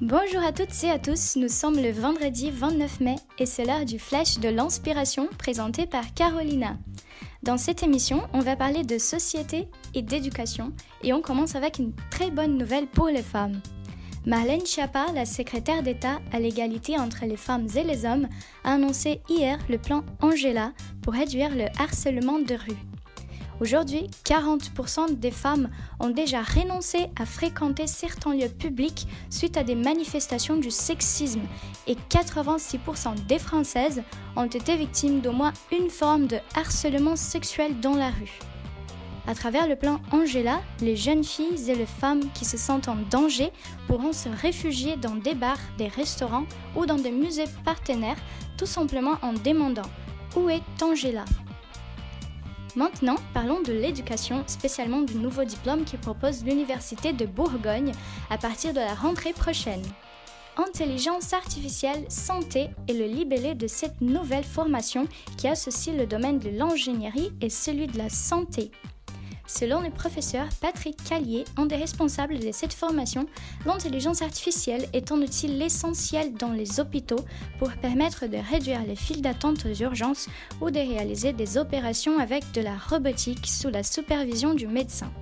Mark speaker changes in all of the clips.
Speaker 1: Bonjour à toutes et à tous, nous sommes le vendredi 29 mai et c'est l'heure du flash de l'inspiration présenté par Carolina. Dans cette émission, on va parler de société et d'éducation et on commence avec une très bonne nouvelle pour les femmes. Marlène Schiappa, la secrétaire d'État à l'égalité entre les femmes et les hommes, a annoncé hier le plan Angela pour réduire le harcèlement de rue. Aujourd'hui, 40% des femmes ont déjà renoncé à fréquenter certains lieux publics suite à des manifestations du sexisme et 86% des Françaises ont été victimes d'au moins une forme de harcèlement sexuel dans la rue. À travers le plan Angela, les jeunes filles et les femmes qui se sentent en danger pourront se réfugier dans des bars, des restaurants ou dans des musées partenaires, tout simplement en demandant Où est Angela? Maintenant, parlons de l'éducation, spécialement du nouveau diplôme qui propose l'Université de Bourgogne à partir de la rentrée prochaine. Intelligence artificielle, santé est le libellé de cette nouvelle formation qui associe le domaine de l'ingénierie et celui de la santé. Selon le professeur Patrick Callier, un des responsables de cette formation, l'intelligence artificielle est un outil essentiel dans les hôpitaux pour permettre de réduire les files d'attente aux urgences ou de réaliser des opérations avec de la robotique sous la supervision du médecin.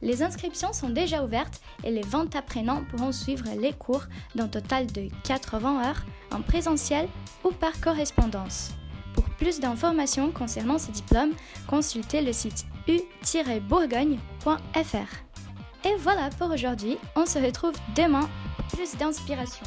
Speaker 1: Les inscriptions sont déjà ouvertes et les 20 apprenants pourront suivre les cours d'un total de 80 heures en présentiel ou par correspondance. Pour plus d'informations concernant ces diplômes, consultez le site u-bourgogne.fr. Et voilà pour aujourd'hui, on se retrouve demain plus d'inspiration.